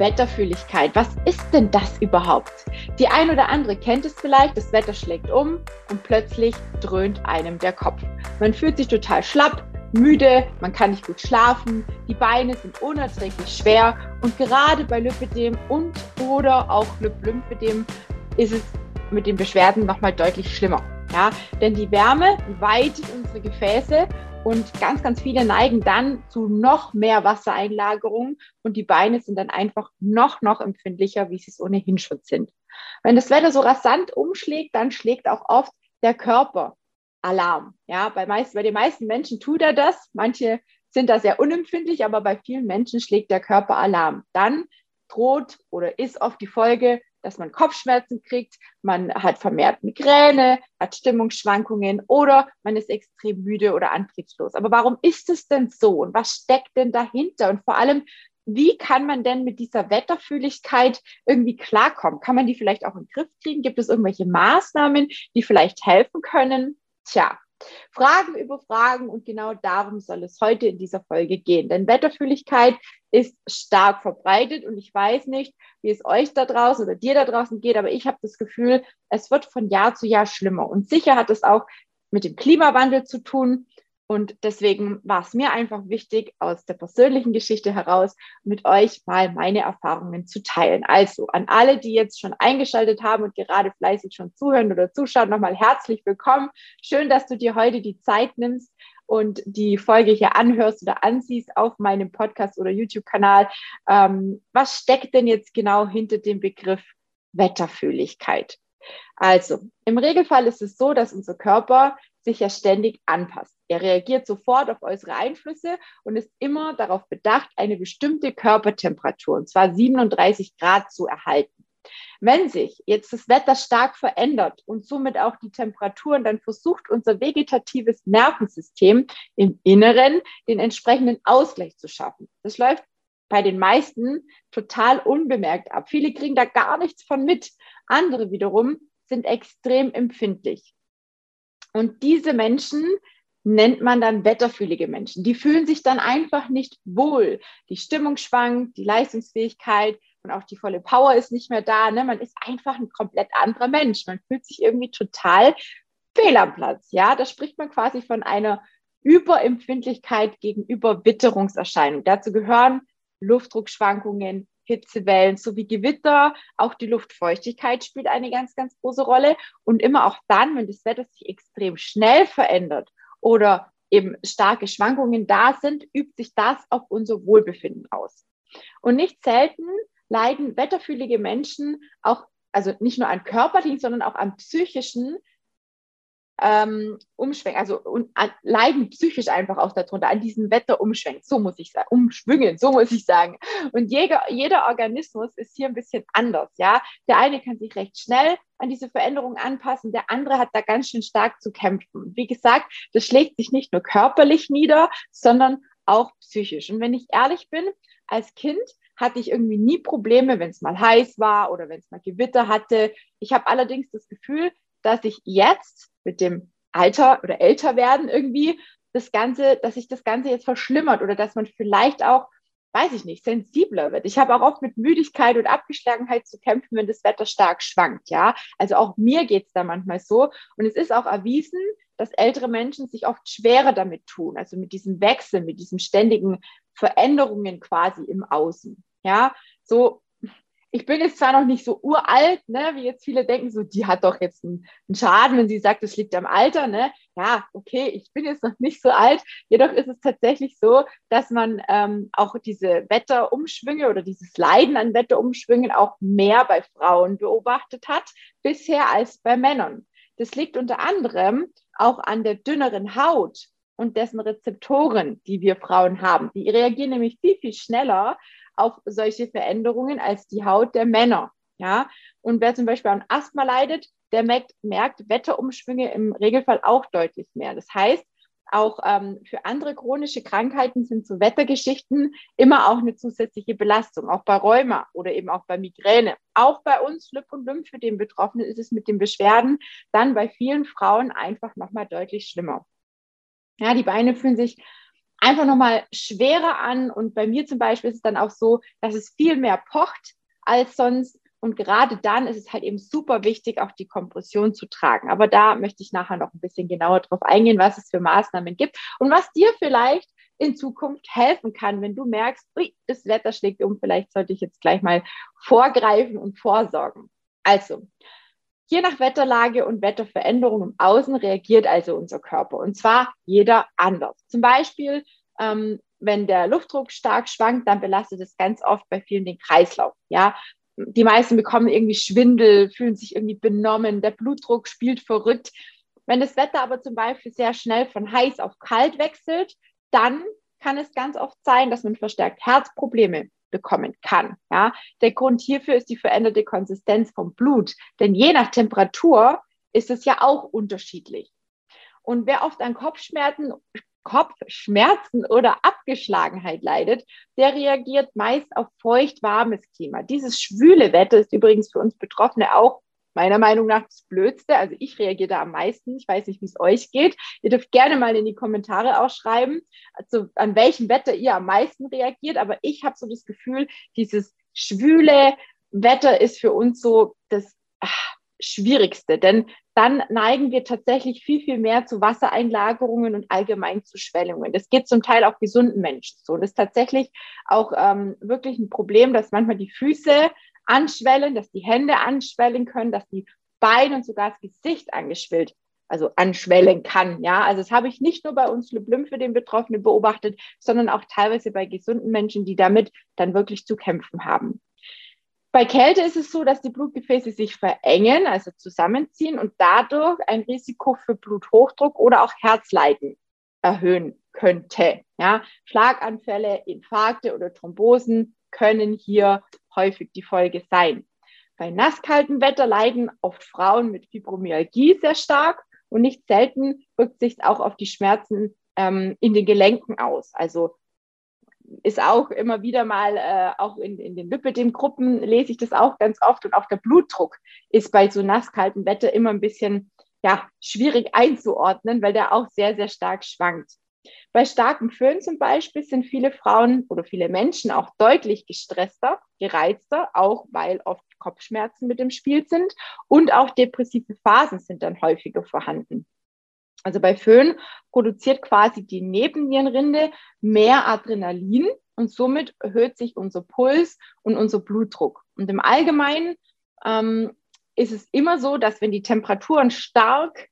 Wetterfühligkeit. Was ist denn das überhaupt? Die ein oder andere kennt es vielleicht, das Wetter schlägt um und plötzlich dröhnt einem der Kopf. Man fühlt sich total schlapp, müde, man kann nicht gut schlafen, die Beine sind unerträglich schwer und gerade bei Lymphedem und oder auch Lymphedem ist es mit den Beschwerden nochmal deutlich schlimmer. Ja, denn die Wärme weitet unsere Gefäße und ganz, ganz viele neigen dann zu noch mehr Wassereinlagerung und die Beine sind dann einfach noch, noch empfindlicher, wie sie es ohnehin schon sind. Wenn das Wetter so rasant umschlägt, dann schlägt auch oft der Körper Alarm. Ja, bei, meist, bei den meisten Menschen tut er das. Manche sind da sehr unempfindlich, aber bei vielen Menschen schlägt der Körper Alarm. Dann droht oder ist oft die Folge dass man Kopfschmerzen kriegt, man hat vermehrt Migräne, hat Stimmungsschwankungen oder man ist extrem müde oder antriebslos. Aber warum ist es denn so und was steckt denn dahinter? Und vor allem, wie kann man denn mit dieser Wetterfühligkeit irgendwie klarkommen? Kann man die vielleicht auch in den Griff kriegen? Gibt es irgendwelche Maßnahmen, die vielleicht helfen können? Tja, Fragen über Fragen und genau darum soll es heute in dieser Folge gehen. Denn Wetterfühligkeit ist stark verbreitet und ich weiß nicht, wie es euch da draußen oder dir da draußen geht, aber ich habe das Gefühl, es wird von Jahr zu Jahr schlimmer. Und sicher hat es auch mit dem Klimawandel zu tun. Und deswegen war es mir einfach wichtig, aus der persönlichen Geschichte heraus mit euch mal meine Erfahrungen zu teilen. Also an alle, die jetzt schon eingeschaltet haben und gerade fleißig schon zuhören oder zuschauen, nochmal herzlich willkommen. Schön, dass du dir heute die Zeit nimmst und die Folge hier anhörst oder ansiehst auf meinem Podcast oder YouTube-Kanal. Ähm, was steckt denn jetzt genau hinter dem Begriff Wetterfühligkeit? Also, im Regelfall ist es so, dass unser Körper sich ja ständig anpasst. Er reagiert sofort auf äußere Einflüsse und ist immer darauf bedacht, eine bestimmte Körpertemperatur, und zwar 37 Grad, zu erhalten. Wenn sich jetzt das Wetter stark verändert und somit auch die Temperaturen, dann versucht unser vegetatives Nervensystem im Inneren den entsprechenden Ausgleich zu schaffen. Das läuft bei den meisten total unbemerkt ab. Viele kriegen da gar nichts von mit. Andere wiederum sind extrem empfindlich. Und diese Menschen nennt man dann wetterfühlige Menschen. Die fühlen sich dann einfach nicht wohl. Die Stimmung schwankt, die Leistungsfähigkeit und auch die volle Power ist nicht mehr da. Ne? Man ist einfach ein komplett anderer Mensch. Man fühlt sich irgendwie total fehl am Platz. Ja, da spricht man quasi von einer Überempfindlichkeit gegenüber Witterungserscheinungen. Dazu gehören Luftdruckschwankungen, Hitzewellen sowie Gewitter. Auch die Luftfeuchtigkeit spielt eine ganz, ganz große Rolle. Und immer auch dann, wenn das Wetter sich extrem schnell verändert oder eben starke Schwankungen da sind, übt sich das auf unser Wohlbefinden aus. Und nicht selten leiden wetterfühlige Menschen auch, also nicht nur an körperlichen, sondern auch an psychischen ähm, Umschwenken, also und, an, leiden psychisch einfach auch darunter, an diesen Wetterumschwenken, so muss ich sagen, Umschwüngen, so muss ich sagen. Und jeder, jeder Organismus ist hier ein bisschen anders, ja. Der eine kann sich recht schnell an diese Veränderungen anpassen, der andere hat da ganz schön stark zu kämpfen. Wie gesagt, das schlägt sich nicht nur körperlich nieder, sondern auch psychisch. Und wenn ich ehrlich bin, als Kind hatte ich irgendwie nie Probleme, wenn es mal heiß war oder wenn es mal Gewitter hatte. Ich habe allerdings das Gefühl, dass ich jetzt mit dem Alter oder älter werden irgendwie das Ganze, dass sich das Ganze jetzt verschlimmert oder dass man vielleicht auch, weiß ich nicht, sensibler wird. Ich habe auch oft mit Müdigkeit und Abgeschlagenheit zu kämpfen, wenn das Wetter stark schwankt, ja. Also auch mir geht es da manchmal so. Und es ist auch erwiesen, dass ältere Menschen sich oft schwerer damit tun, also mit diesem Wechsel, mit diesen ständigen Veränderungen quasi im Außen. Ja, so ich bin jetzt zwar noch nicht so uralt, ne, wie jetzt viele denken, so, die hat doch jetzt einen, einen Schaden, wenn sie sagt, es liegt am Alter, ne? Ja, okay, ich bin jetzt noch nicht so alt. Jedoch ist es tatsächlich so, dass man ähm, auch diese Wetterumschwünge oder dieses Leiden an Wetterumschwüngen auch mehr bei Frauen beobachtet hat bisher als bei Männern. Das liegt unter anderem auch an der dünneren Haut und dessen Rezeptoren, die wir Frauen haben. Die reagieren nämlich viel, viel schneller auf solche Veränderungen als die Haut der Männer. Ja, und wer zum Beispiel an Asthma leidet, der merkt, merkt Wetterumschwünge im Regelfall auch deutlich mehr. Das heißt, auch ähm, für andere chronische Krankheiten sind so Wettergeschichten immer auch eine zusätzliche Belastung, auch bei Rheuma oder eben auch bei Migräne. Auch bei uns Lip und Lymph, für den Betroffenen ist es mit den Beschwerden dann bei vielen Frauen einfach nochmal deutlich schlimmer. Ja, die Beine fühlen sich einfach nochmal schwerer an. Und bei mir zum Beispiel ist es dann auch so, dass es viel mehr pocht als sonst. Und gerade dann ist es halt eben super wichtig, auch die Kompression zu tragen. Aber da möchte ich nachher noch ein bisschen genauer drauf eingehen, was es für Maßnahmen gibt und was dir vielleicht in Zukunft helfen kann, wenn du merkst, ui, das Wetter schlägt um, vielleicht sollte ich jetzt gleich mal vorgreifen und vorsorgen. Also, je nach Wetterlage und Wetterveränderung im Außen reagiert also unser Körper und zwar jeder anders. Zum Beispiel, ähm, wenn der Luftdruck stark schwankt, dann belastet es ganz oft bei vielen den Kreislauf. Ja, die meisten bekommen irgendwie Schwindel, fühlen sich irgendwie benommen, der Blutdruck spielt verrückt. Wenn das Wetter aber zum Beispiel sehr schnell von heiß auf kalt wechselt, dann kann es ganz oft sein, dass man verstärkt Herzprobleme bekommen kann. Ja? Der Grund hierfür ist die veränderte Konsistenz vom Blut, denn je nach Temperatur ist es ja auch unterschiedlich. Und wer oft an Kopfschmerzen, Kopfschmerzen oder Abgeschlagenheit leidet, der reagiert meist auf feucht-warmes Klima. Dieses schwüle Wetter ist übrigens für uns Betroffene auch meiner Meinung nach das Blödste. Also ich reagiere da am meisten. Ich weiß nicht, wie es euch geht. Ihr dürft gerne mal in die Kommentare auch schreiben, also an welchem Wetter ihr am meisten reagiert. Aber ich habe so das Gefühl, dieses schwüle Wetter ist für uns so das ach, Schwierigste. Denn dann neigen wir tatsächlich viel, viel mehr zu Wassereinlagerungen und allgemein zu Schwellungen. Das geht zum Teil auch gesunden Menschen so. Das ist tatsächlich auch ähm, wirklich ein Problem, dass manchmal die Füße anschwellen, dass die Hände anschwellen können, dass die Beine und sogar das Gesicht angeschwillt, also anschwellen kann. Ja, also das habe ich nicht nur bei uns Leblüm für den Betroffenen beobachtet, sondern auch teilweise bei gesunden Menschen, die damit dann wirklich zu kämpfen haben. Bei Kälte ist es so, dass die Blutgefäße sich verengen, also zusammenziehen und dadurch ein Risiko für Bluthochdruck oder auch Herzleiden erhöhen könnte. Ja, Schlaganfälle, Infarkte oder Thrombosen können hier häufig die Folge sein. Bei nasskaltem Wetter leiden oft Frauen mit Fibromyalgie sehr stark und nicht selten wirkt sich auch auf die Schmerzen ähm, in den Gelenken aus. Also ist auch immer wieder mal, äh, auch in, in den Lipidem-Gruppen lese ich das auch ganz oft und auch der Blutdruck ist bei so nasskaltem Wetter immer ein bisschen ja, schwierig einzuordnen, weil der auch sehr, sehr stark schwankt. Bei starkem Föhn zum Beispiel sind viele Frauen oder viele Menschen auch deutlich gestresster, gereizter, auch weil oft Kopfschmerzen mit im Spiel sind und auch depressive Phasen sind dann häufiger vorhanden. Also bei Föhn produziert quasi die Nebennierenrinde mehr Adrenalin und somit erhöht sich unser Puls und unser Blutdruck. Und im Allgemeinen ähm, ist es immer so, dass wenn die Temperaturen stark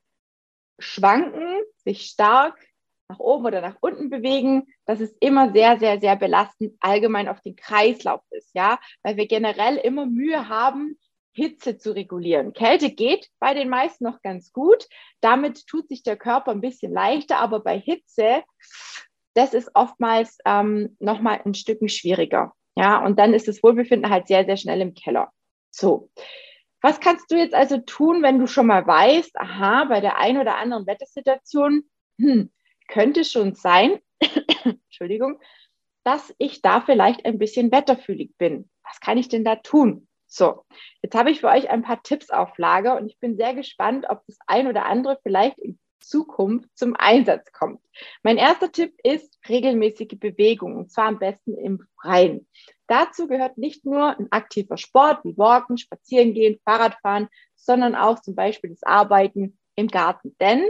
schwanken, sich stark nach oben oder nach unten bewegen, dass es immer sehr, sehr, sehr belastend allgemein auf den Kreislauf ist, ja, weil wir generell immer Mühe haben, Hitze zu regulieren. Kälte geht bei den meisten noch ganz gut. Damit tut sich der Körper ein bisschen leichter, aber bei Hitze, das ist oftmals ähm, nochmal ein Stück schwieriger. Ja, und dann ist das Wohlbefinden halt sehr, sehr schnell im Keller. So. Was kannst du jetzt also tun, wenn du schon mal weißt, aha, bei der einen oder anderen Wettersituation, hm, könnte schon sein, Entschuldigung, dass ich da vielleicht ein bisschen wetterfühlig bin. Was kann ich denn da tun? So, jetzt habe ich für euch ein paar Tipps auf Lager und ich bin sehr gespannt, ob das ein oder andere vielleicht in Zukunft zum Einsatz kommt. Mein erster Tipp ist regelmäßige Bewegung und zwar am besten im Freien. Dazu gehört nicht nur ein aktiver Sport wie Walken, Spazierengehen, Fahrradfahren, sondern auch zum Beispiel das Arbeiten im Garten. Denn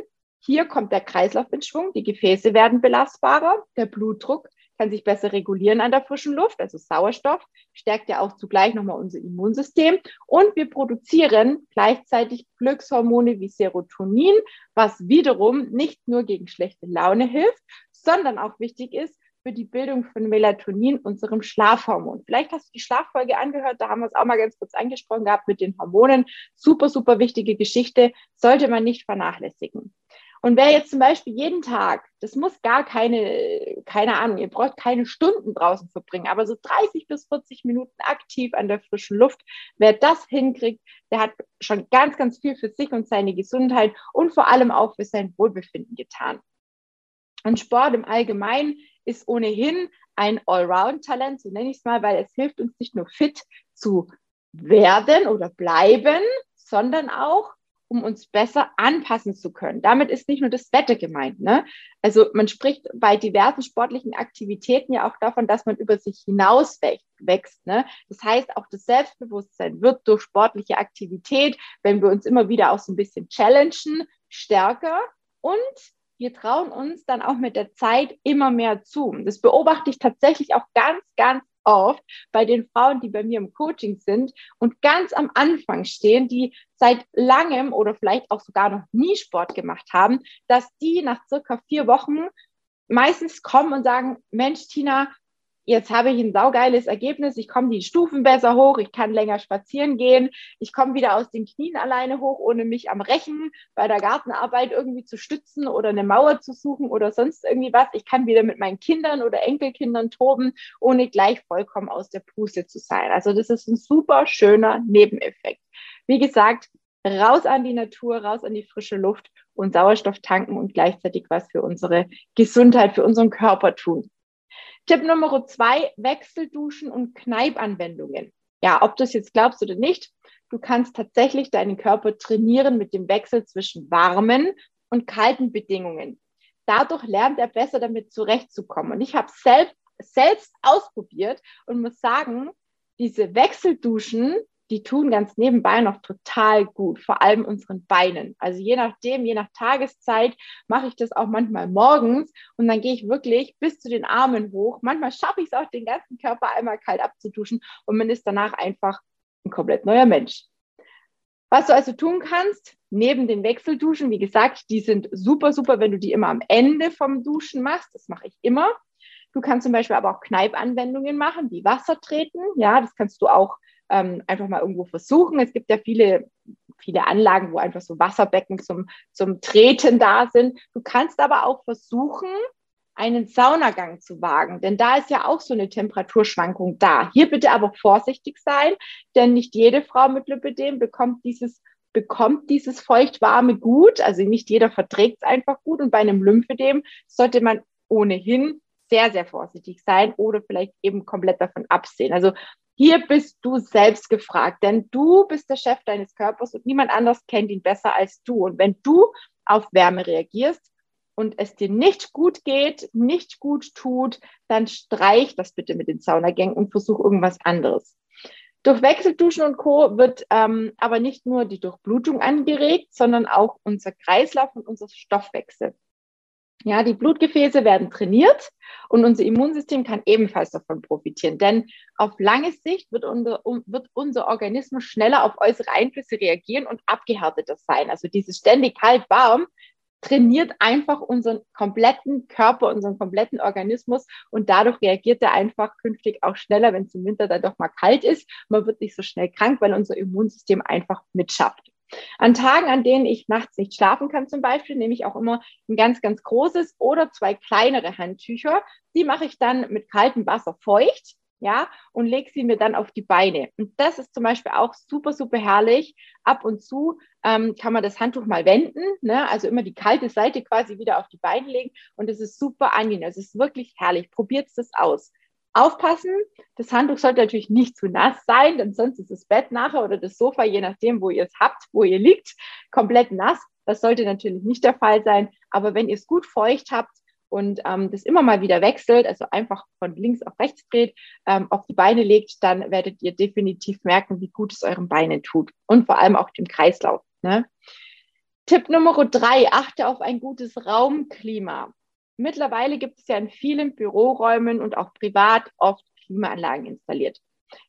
hier kommt der Kreislauf in Schwung, die Gefäße werden belastbarer, der Blutdruck kann sich besser regulieren an der frischen Luft, also Sauerstoff stärkt ja auch zugleich nochmal unser Immunsystem und wir produzieren gleichzeitig Glückshormone wie Serotonin, was wiederum nicht nur gegen schlechte Laune hilft, sondern auch wichtig ist für die Bildung von Melatonin, unserem Schlafhormon. Vielleicht hast du die Schlaffolge angehört, da haben wir es auch mal ganz kurz angesprochen gehabt mit den Hormonen. Super, super wichtige Geschichte, sollte man nicht vernachlässigen. Und wer jetzt zum Beispiel jeden Tag, das muss gar keine, keine Ahnung, ihr braucht keine Stunden draußen verbringen, aber so 30 bis 40 Minuten aktiv an der frischen Luft, wer das hinkriegt, der hat schon ganz, ganz viel für sich und seine Gesundheit und vor allem auch für sein Wohlbefinden getan. Und Sport im Allgemeinen ist ohnehin ein Allround-Talent, so nenne ich es mal, weil es hilft uns nicht nur fit zu werden oder bleiben, sondern auch um uns besser anpassen zu können. Damit ist nicht nur das Wetter gemeint. Ne? Also man spricht bei diversen sportlichen Aktivitäten ja auch davon, dass man über sich hinaus wächst. Ne? Das heißt, auch das Selbstbewusstsein wird durch sportliche Aktivität, wenn wir uns immer wieder auch so ein bisschen challengen, stärker und wir trauen uns dann auch mit der Zeit immer mehr zu. Das beobachte ich tatsächlich auch ganz, ganz oft bei den Frauen, die bei mir im Coaching sind und ganz am Anfang stehen, die seit langem oder vielleicht auch sogar noch nie Sport gemacht haben, dass die nach circa vier Wochen meistens kommen und sagen, Mensch, Tina, jetzt habe ich ein saugeiles Ergebnis, ich komme die Stufen besser hoch, ich kann länger spazieren gehen, ich komme wieder aus den Knien alleine hoch, ohne mich am Rechen bei der Gartenarbeit irgendwie zu stützen oder eine Mauer zu suchen oder sonst irgendwie was. Ich kann wieder mit meinen Kindern oder Enkelkindern toben, ohne gleich vollkommen aus der Puste zu sein. Also das ist ein super schöner Nebeneffekt. Wie gesagt, raus an die Natur, raus an die frische Luft und Sauerstoff tanken und gleichzeitig was für unsere Gesundheit, für unseren Körper tun. Tipp Nummer zwei, Wechselduschen und Kneipanwendungen. Ja, ob du es jetzt glaubst oder nicht, du kannst tatsächlich deinen Körper trainieren mit dem Wechsel zwischen warmen und kalten Bedingungen. Dadurch lernt er besser damit zurechtzukommen. Und ich habe selbst, selbst ausprobiert und muss sagen, diese Wechselduschen die tun ganz nebenbei noch total gut, vor allem unseren Beinen. Also je nachdem, je nach Tageszeit mache ich das auch manchmal morgens und dann gehe ich wirklich bis zu den Armen hoch. Manchmal schaffe ich es auch, den ganzen Körper einmal kalt abzuduschen und man ist danach einfach ein komplett neuer Mensch. Was du also tun kannst, neben den Wechselduschen, wie gesagt, die sind super, super, wenn du die immer am Ende vom Duschen machst. Das mache ich immer. Du kannst zum Beispiel aber auch Kneipanwendungen machen, wie Wasser treten. Ja, das kannst du auch ähm, einfach mal irgendwo versuchen. Es gibt ja viele, viele Anlagen, wo einfach so Wasserbecken zum, zum Treten da sind. Du kannst aber auch versuchen, einen Saunagang zu wagen, denn da ist ja auch so eine Temperaturschwankung da. Hier bitte aber vorsichtig sein, denn nicht jede Frau mit Lipidem bekommt dieses bekommt dieses feuchtwarme gut, also nicht jeder verträgt es einfach gut und bei einem Lymphedem sollte man ohnehin sehr, sehr vorsichtig sein oder vielleicht eben komplett davon absehen. Also hier bist du selbst gefragt, denn du bist der Chef deines Körpers und niemand anders kennt ihn besser als du. Und wenn du auf Wärme reagierst und es dir nicht gut geht, nicht gut tut, dann streich das bitte mit den Saunagängen und versuch irgendwas anderes. Durch Wechselduschen und Co. wird ähm, aber nicht nur die Durchblutung angeregt, sondern auch unser Kreislauf und unser Stoffwechsel. Ja, die Blutgefäße werden trainiert und unser Immunsystem kann ebenfalls davon profitieren. Denn auf lange Sicht wird unser, wird unser Organismus schneller auf äußere Einflüsse reagieren und abgehärteter sein. Also dieses ständig kalt-warm trainiert einfach unseren kompletten Körper, unseren kompletten Organismus und dadurch reagiert er einfach künftig auch schneller, wenn es im Winter dann doch mal kalt ist. Man wird nicht so schnell krank, weil unser Immunsystem einfach mitschafft. An Tagen, an denen ich nachts nicht schlafen kann zum Beispiel, nehme ich auch immer ein ganz, ganz großes oder zwei kleinere Handtücher. Die mache ich dann mit kaltem Wasser feucht, ja, und lege sie mir dann auf die Beine. Und das ist zum Beispiel auch super, super herrlich. Ab und zu ähm, kann man das Handtuch mal wenden, ne? also immer die kalte Seite quasi wieder auf die Beine legen und es ist super angenehm. Es ist wirklich herrlich. Probiert es aus. Aufpassen, das Handtuch sollte natürlich nicht zu nass sein, denn sonst ist das Bett nachher oder das Sofa, je nachdem, wo ihr es habt, wo ihr liegt, komplett nass. Das sollte natürlich nicht der Fall sein. Aber wenn ihr es gut feucht habt und ähm, das immer mal wieder wechselt, also einfach von links auf rechts dreht, ähm, auf die Beine legt, dann werdet ihr definitiv merken, wie gut es euren Beinen tut und vor allem auch dem Kreislauf. Ne? Tipp Nummer drei, achte auf ein gutes Raumklima. Mittlerweile gibt es ja in vielen Büroräumen und auch privat oft Klimaanlagen installiert.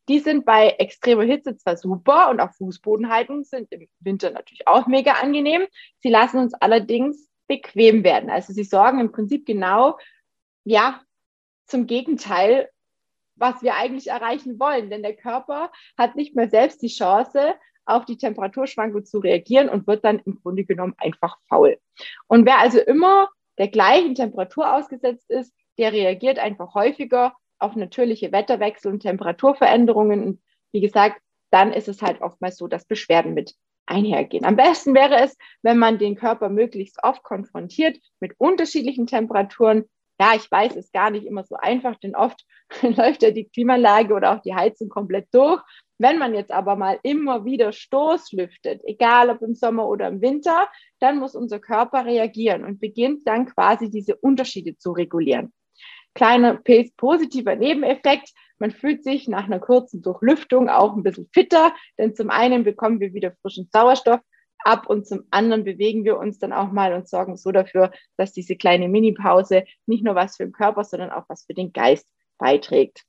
Die sind bei extremer Hitze zwar super und auch Fußbodenhaltung sind im Winter natürlich auch mega angenehm. Sie lassen uns allerdings bequem werden. Also sie sorgen im Prinzip genau, ja, zum Gegenteil, was wir eigentlich erreichen wollen. Denn der Körper hat nicht mehr selbst die Chance, auf die Temperaturschwankung zu reagieren und wird dann im Grunde genommen einfach faul. Und wer also immer der gleichen Temperatur ausgesetzt ist, der reagiert einfach häufiger auf natürliche Wetterwechsel und Temperaturveränderungen. Und wie gesagt, dann ist es halt oftmals so, dass Beschwerden mit einhergehen. Am besten wäre es, wenn man den Körper möglichst oft konfrontiert mit unterschiedlichen Temperaturen, Ja, ich weiß, ist gar nicht immer so einfach, denn oft läuft ja die Klimaanlage oder auch die Heizung komplett durch. Wenn man jetzt aber mal immer wieder Stoßlüftet, egal ob im Sommer oder im Winter, dann muss unser Körper reagieren und beginnt dann quasi diese Unterschiede zu regulieren. Kleiner positiver Nebeneffekt, man fühlt sich nach einer kurzen Durchlüftung auch ein bisschen fitter, denn zum einen bekommen wir wieder frischen Sauerstoff ab und zum anderen bewegen wir uns dann auch mal und sorgen so dafür, dass diese kleine Mini-Pause nicht nur was für den Körper, sondern auch was für den Geist beiträgt.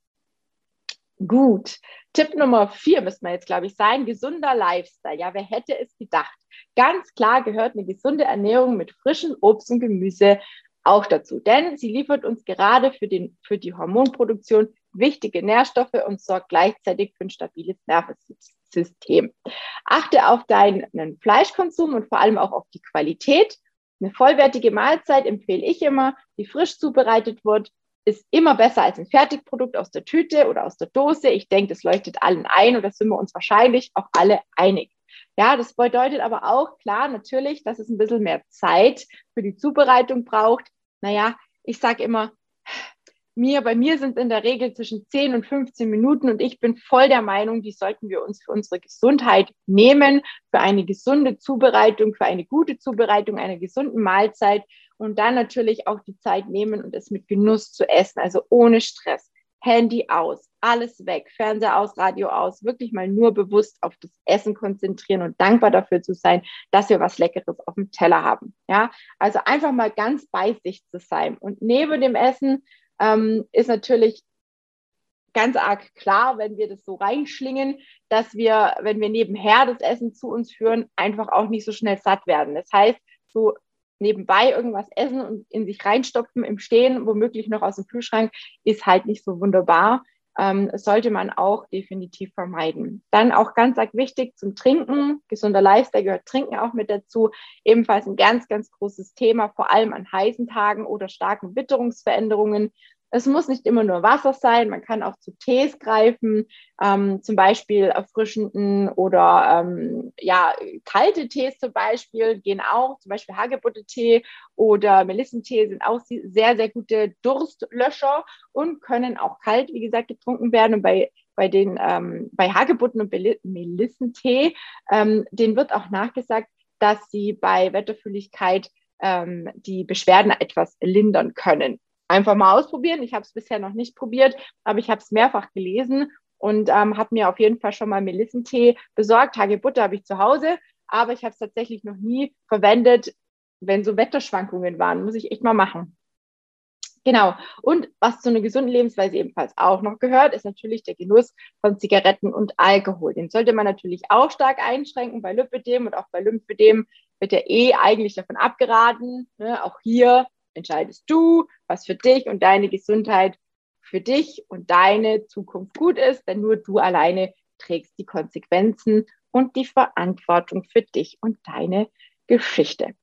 Gut. Tipp Nummer vier müsste man jetzt, glaube ich, sein. Gesunder Lifestyle. Ja, wer hätte es gedacht? Ganz klar gehört eine gesunde Ernährung mit frischen Obst und Gemüse auch dazu, denn sie liefert uns gerade für, den, für die Hormonproduktion wichtige Nährstoffe und sorgt gleichzeitig für ein stabiles Nervensystem. Achte auf deinen Fleischkonsum und vor allem auch auf die Qualität. Eine vollwertige Mahlzeit empfehle ich immer, die frisch zubereitet wird, ist immer besser als ein Fertigprodukt aus der Tüte oder aus der Dose. Ich denke, das leuchtet allen ein und da sind wir uns wahrscheinlich auch alle einig. Ja, das bedeutet aber auch, klar, natürlich, dass es ein bisschen mehr Zeit für die Zubereitung braucht. Naja, ich sage immer, mir, bei mir sind in der Regel zwischen 10 und 15 Minuten und ich bin voll der Meinung, die sollten wir uns für unsere Gesundheit nehmen, für eine gesunde Zubereitung, für eine gute Zubereitung einer gesunden Mahlzeit und dann natürlich auch die Zeit nehmen und es mit Genuss zu essen, also ohne Stress. Handy aus, alles weg, Fernseher aus, Radio aus, wirklich mal nur bewusst auf das Essen konzentrieren und dankbar dafür zu sein, dass wir was Leckeres auf dem Teller haben. Ja, also einfach mal ganz bei sich zu sein. Und neben dem Essen ähm, ist natürlich ganz arg klar, wenn wir das so reinschlingen, dass wir, wenn wir nebenher das Essen zu uns führen, einfach auch nicht so schnell satt werden. Das heißt, so nebenbei irgendwas essen und in sich reinstopfen im Stehen, womöglich noch aus dem Kühlschrank, ist halt nicht so wunderbar. Ähm, sollte man auch definitiv vermeiden. Dann auch ganz arg wichtig zum Trinken. Gesunder Lifestyle gehört Trinken auch mit dazu. Ebenfalls ein ganz, ganz großes Thema, vor allem an heißen Tagen oder starken Witterungsveränderungen. Es muss nicht immer nur Wasser sein, man kann auch zu Tees greifen, ähm, zum Beispiel erfrischenden oder ähm, ja, kalte Tees zum Beispiel gehen auch, zum Beispiel Hagebutte-Tee oder Melissentee sind auch sehr, sehr gute Durstlöscher und können auch kalt, wie gesagt, getrunken werden. Und bei bei den ähm, bei Hagebutten und Melissentee, ähm, denen wird auch nachgesagt, dass sie bei Wetterfühligkeit ähm, die Beschwerden etwas lindern können einfach mal ausprobieren. Ich habe es bisher noch nicht probiert, aber ich habe es mehrfach gelesen und ähm, habe mir auf jeden Fall schon mal Melissentee besorgt. Hagebutte habe ich zu Hause, aber ich habe es tatsächlich noch nie verwendet, wenn so Wetterschwankungen waren. Muss ich echt mal machen. Genau. Und was zu einer gesunden Lebensweise ebenfalls auch noch gehört, ist natürlich der Genuss von Zigaretten und Alkohol. Den sollte man natürlich auch stark einschränken. Bei Lipödem und auch bei Lymphödem wird ja eh eigentlich davon abgeraten. Ne? Auch hier entscheidest du, was für dich und deine Gesundheit für dich und deine Zukunft gut ist, denn nur du alleine trägst die Konsequenzen und die Verantwortung für dich und deine Geschichte.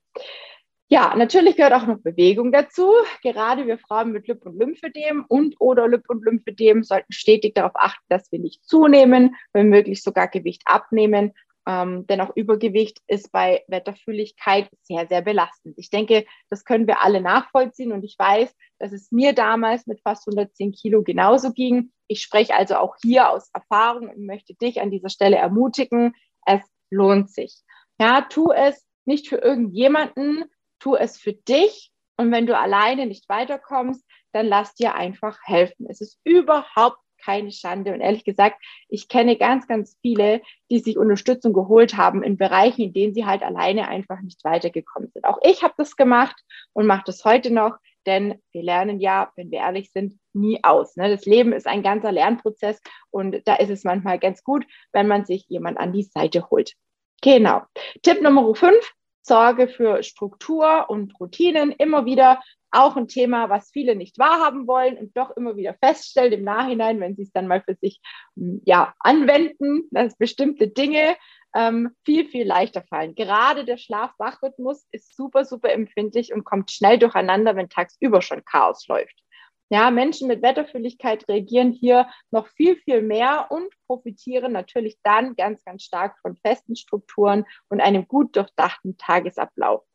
Ja, natürlich gehört auch noch Bewegung dazu. Gerade wir Frauen mit Lip- und Lymphedem und oder Lip- und Lymphedem sollten stetig darauf achten, dass wir nicht zunehmen, wenn möglich sogar Gewicht abnehmen ähm, denn auch Übergewicht ist bei Wetterfühligkeit sehr, sehr belastend. Ich denke, das können wir alle nachvollziehen und ich weiß, dass es mir damals mit fast 110 Kilo genauso ging. Ich spreche also auch hier aus Erfahrung und möchte dich an dieser Stelle ermutigen, es lohnt sich. Ja, tu es nicht für irgendjemanden, tu es für dich und wenn du alleine nicht weiterkommst, dann lass dir einfach helfen. Es ist überhaupt keine Schande. Und ehrlich gesagt, ich kenne ganz, ganz viele, die sich Unterstützung geholt haben in Bereichen, in denen sie halt alleine einfach nicht weitergekommen sind. Auch ich habe das gemacht und mache das heute noch, denn wir lernen ja, wenn wir ehrlich sind, nie aus. Ne? Das Leben ist ein ganzer Lernprozess und da ist es manchmal ganz gut, wenn man sich jemand an die Seite holt. Genau. Tipp Nummer fünf. Sorge für Struktur und Routinen. Immer wieder auch ein Thema, was viele nicht wahrhaben wollen und doch immer wieder feststellen im Nachhinein, wenn sie es dann mal für sich hm, ja, anwenden, dass bestimmte Dinge ähm, viel, viel leichter fallen. Gerade der Schlaf-Wach-Rhythmus ist super, super empfindlich und kommt schnell durcheinander, wenn tagsüber schon Chaos läuft. Ja, Menschen mit Wetterfühligkeit reagieren hier noch viel, viel mehr und profitieren natürlich dann ganz, ganz stark von festen Strukturen und einem gut durchdachten Tagesablauf.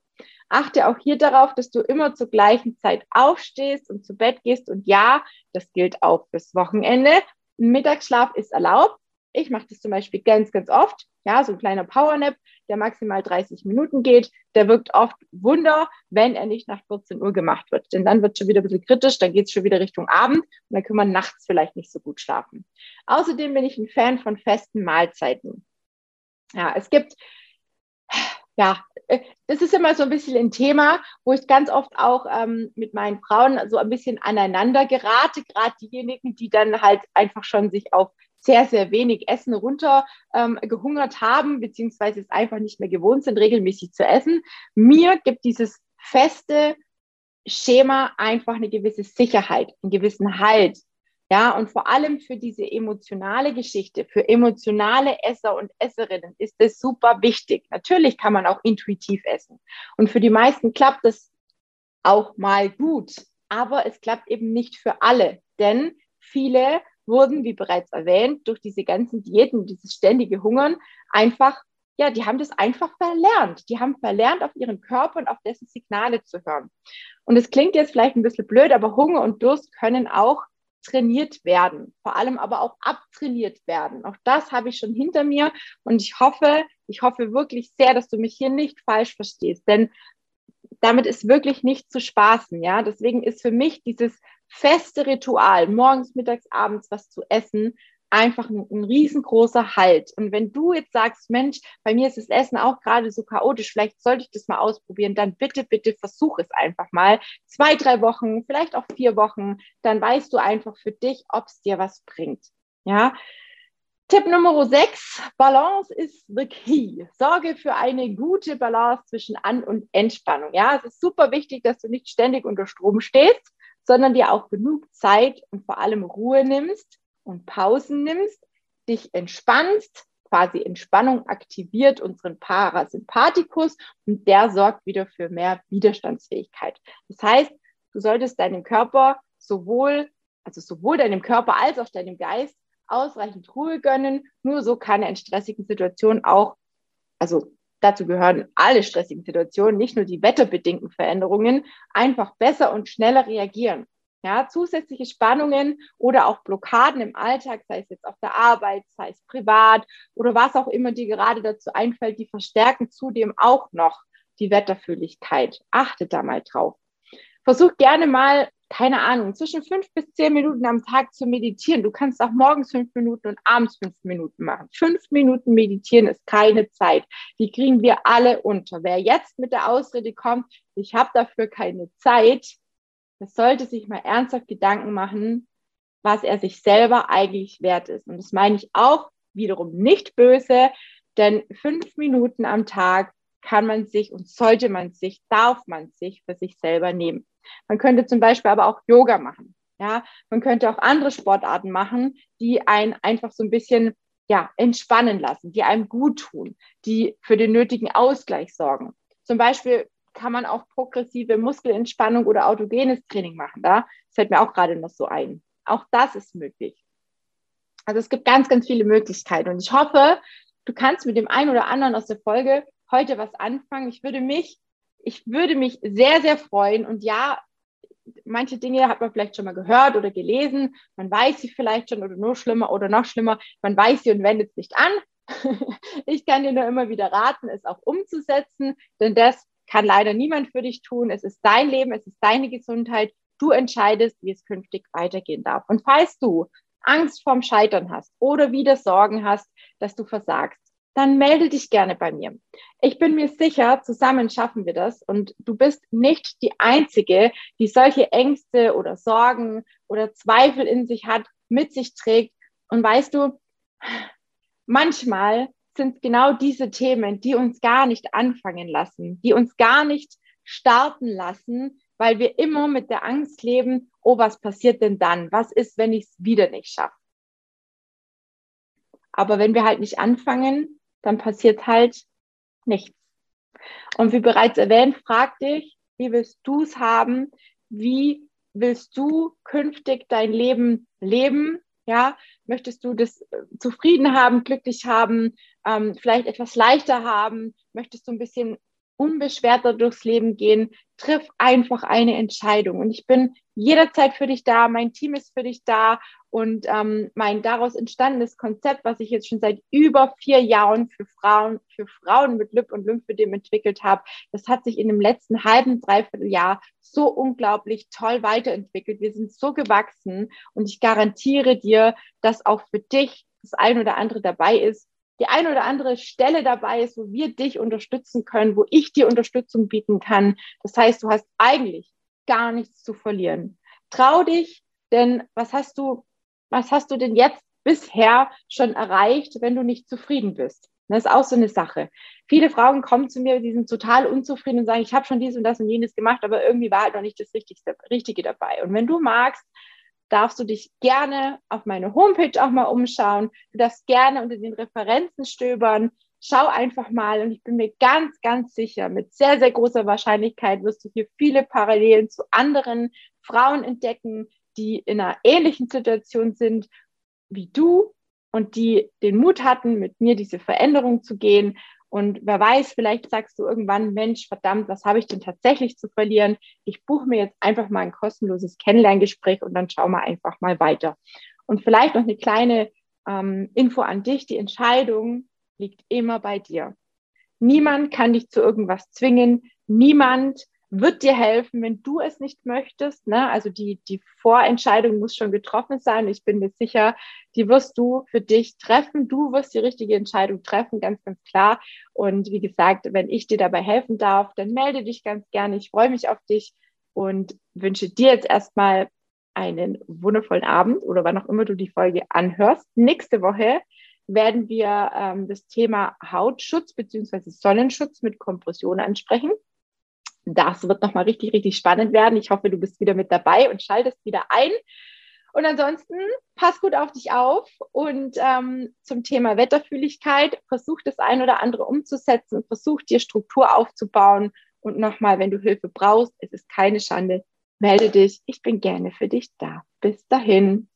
Achte auch hier darauf, dass du immer zur gleichen Zeit aufstehst und zu Bett gehst. Und ja, das gilt auch fürs Wochenende. Ein Mittagsschlaf ist erlaubt. Ich mache das zum Beispiel ganz, ganz oft. Ja, so ein kleiner Powernap, der maximal 30 Minuten geht, der wirkt oft Wunder, wenn er nicht nach 14 Uhr gemacht wird. Denn dann wird es schon wieder ein bisschen kritisch, dann geht es schon wieder Richtung Abend und dann können wir nachts vielleicht nicht so gut schlafen. Außerdem bin ich ein Fan von festen Mahlzeiten. Ja, es gibt ja, äh, das ist immer so ein bisschen ein Thema, wo ich ganz oft auch ähm, mit meinen Frauen so ein bisschen aneinander gerate, gerade diejenigen, die dann halt einfach schon sich auf sehr, sehr wenig Essen runter ähm, haben, beziehungsweise es einfach nicht mehr gewohnt sind, regelmäßig zu essen. Mir gibt dieses feste Schema einfach eine gewisse Sicherheit, einen gewissen Halt. Ja, und vor allem für diese emotionale Geschichte, für emotionale Esser und Esserinnen ist es super wichtig. Natürlich kann man auch intuitiv essen. Und für die meisten klappt es auch mal gut. Aber es klappt eben nicht für alle. Denn viele wurden, wie bereits erwähnt, durch diese ganzen Diäten, dieses ständige Hungern einfach ja, die haben das einfach verlernt. Die haben verlernt, auf ihren Körper und auf dessen Signale zu hören. Und es klingt jetzt vielleicht ein bisschen blöd, aber Hunger und Durst können auch trainiert werden, vor allem aber auch abtrainiert werden. Auch das habe ich schon hinter mir und ich hoffe, ich hoffe wirklich sehr, dass du mich hier nicht falsch verstehst, denn damit ist wirklich nicht zu spaßen, ja. Deswegen ist für mich dieses feste Ritual, morgens, mittags, abends was zu essen, einfach ein, ein, riesengroßer Halt. Und wenn du jetzt sagst, Mensch, bei mir ist das Essen auch gerade so chaotisch, vielleicht sollte ich das mal ausprobieren, dann bitte, bitte versuch es einfach mal. Zwei, drei Wochen, vielleicht auch vier Wochen, dann weißt du einfach für dich, ob es dir was bringt. Ja. Tipp Nummer sechs, Balance ist the key. Sorge für eine gute Balance zwischen An- und Entspannung. Ja, es ist super wichtig, dass du nicht ständig unter Strom stehst, sondern dir auch genug Zeit und vor allem Ruhe nimmst, und Pausen nimmst, dich entspannst, quasi Entspannung aktiviert unseren Parasympathikus und der sorgt wieder für mehr Widerstandsfähigkeit. Das heißt, du solltest deinem Körper sowohl, also sowohl deinem Körper als auch deinem Geist ausreichend Ruhe gönnen. Nur so kann er in stressigen Situationen auch, also dazu gehören alle stressigen Situationen, nicht nur die wetterbedingten Veränderungen, einfach besser und schneller reagieren. Ja, zusätzliche Spannungen oder auch Blockaden im Alltag, sei es jetzt auf der Arbeit, sei es privat oder was auch immer dir gerade dazu einfällt, die verstärken zudem auch noch die Wetterfühligkeit. Achte da mal drauf. Versuch gerne mal, keine Ahnung, zwischen fünf bis zehn Minuten am Tag zu meditieren. Du kannst auch morgens fünf Minuten und abends fünf Minuten machen. Fünf Minuten meditieren ist keine Zeit. Die kriegen wir alle unter. Wer jetzt mit der Ausrede kommt, ich habe dafür keine Zeit, das sollte sich mal ernsthaft Gedanken machen, was er sich selber eigentlich wert ist. Und das meine ich auch wiederum nicht böse, denn fünf Minuten am Tag kann man sich und sollte man sich, darf man sich für sich selber nehmen. Man könnte zum Beispiel aber auch Yoga machen. Ja, man könnte auch andere Sportarten machen, die einen einfach so ein bisschen ja, entspannen lassen, die einem gut tun, die für den nötigen Ausgleich sorgen. Zum Beispiel kann man auch progressive Muskelentspannung oder autogenes Training machen. Da fällt mir auch gerade noch so ein. Auch das ist möglich. Also es gibt ganz, ganz viele Möglichkeiten. Und ich hoffe, du kannst mit dem einen oder anderen aus der Folge heute was anfangen. Ich würde mich, ich würde mich sehr, sehr freuen. Und ja, manche Dinge hat man vielleicht schon mal gehört oder gelesen. Man weiß sie vielleicht schon oder nur schlimmer oder noch schlimmer. Man weiß sie und wendet es nicht an. ich kann dir nur immer wieder raten, es auch umzusetzen, denn das kann leider niemand für dich tun. Es ist dein Leben, es ist deine Gesundheit. Du entscheidest, wie es künftig weitergehen darf. Und falls du Angst vorm Scheitern hast oder wieder Sorgen hast, dass du versagst, dann melde dich gerne bei mir. Ich bin mir sicher, zusammen schaffen wir das und du bist nicht die Einzige, die solche Ängste oder Sorgen oder Zweifel in sich hat, mit sich trägt. Und weißt du, manchmal sind genau diese Themen, die uns gar nicht anfangen lassen, die uns gar nicht starten lassen, weil wir immer mit der Angst leben, oh, was passiert denn dann? Was ist, wenn ich es wieder nicht schaffe? Aber wenn wir halt nicht anfangen, dann passiert halt nichts. Und wie bereits erwähnt, frag dich, wie willst du es haben? Wie willst du künftig dein Leben leben? Ja, möchtest du das äh, zufrieden haben, glücklich haben, ähm, vielleicht etwas leichter haben? Möchtest du ein bisschen unbeschwerter durchs Leben gehen. Triff einfach eine Entscheidung. Und ich bin jederzeit für dich da. Mein Team ist für dich da. Und ähm, mein daraus entstandenes Konzept, was ich jetzt schon seit über vier Jahren für Frauen, für Frauen mit Lip- und Lymphödem entwickelt habe, das hat sich in dem letzten halben, dreiviertel Jahr so unglaublich toll weiterentwickelt. Wir sind so gewachsen und ich garantiere dir, dass auch für dich das ein oder andere dabei ist, die ein oder andere Stelle dabei ist, wo wir dich unterstützen können, wo ich dir Unterstützung bieten kann. Das heißt, du hast eigentlich gar nichts zu verlieren. Trau dich, denn was hast du was hast du denn jetzt bisher schon erreicht, wenn du nicht zufrieden bist? Das ist auch so eine Sache. Viele Frauen kommen zu mir, die sind total unzufrieden und sagen, ich habe schon dies und das und jenes gemacht, aber irgendwie war halt noch nicht das Richtige, Richtige dabei. Und wenn du magst, darfst du dich gerne auf meine Homepage auch mal umschauen. Du darfst gerne unter den Referenzen stöbern. Schau einfach mal und ich bin mir ganz, ganz sicher, mit sehr, sehr großer Wahrscheinlichkeit wirst du hier viele Parallelen zu anderen Frauen entdecken, die in einer ähnlichen Situation sind wie du und die den Mut hatten, mit mir diese Veränderung zu gehen. Und wer weiß, vielleicht sagst du irgendwann, Mensch, verdammt, was habe ich denn tatsächlich zu verlieren? Ich buche mir jetzt einfach mal ein kostenloses Kennenlerngespräch und dann schauen wir einfach mal weiter. Und vielleicht noch eine kleine ähm, Info an dich. Die Entscheidung liegt immer bei dir. Niemand kann dich zu irgendwas zwingen. Niemand wird dir helfen, wenn du es nicht möchtest. Ne? Also die, die Vorentscheidung muss schon getroffen sein. Ich bin mir sicher, die wirst du für dich treffen. Du wirst die richtige Entscheidung treffen, ganz, ganz klar. Und wie gesagt, wenn ich dir dabei helfen darf, dann melde dich ganz gerne. Ich freue mich auf dich und wünsche dir jetzt erstmal einen wundervollen Abend oder wann auch immer du die Folge anhörst. Nächste Woche werden wir ähm, das Thema Hautschutz bzw. Sonnenschutz mit Kompression ansprechen. Das wird nochmal richtig, richtig spannend werden. Ich hoffe, du bist wieder mit dabei und schaltest wieder ein. Und ansonsten pass gut auf dich auf und ähm, zum Thema Wetterfühligkeit versuch das ein oder andere umzusetzen, versuch dir Struktur aufzubauen und nochmal, wenn du Hilfe brauchst, es ist keine Schande, melde dich. Ich bin gerne für dich da. Bis dahin.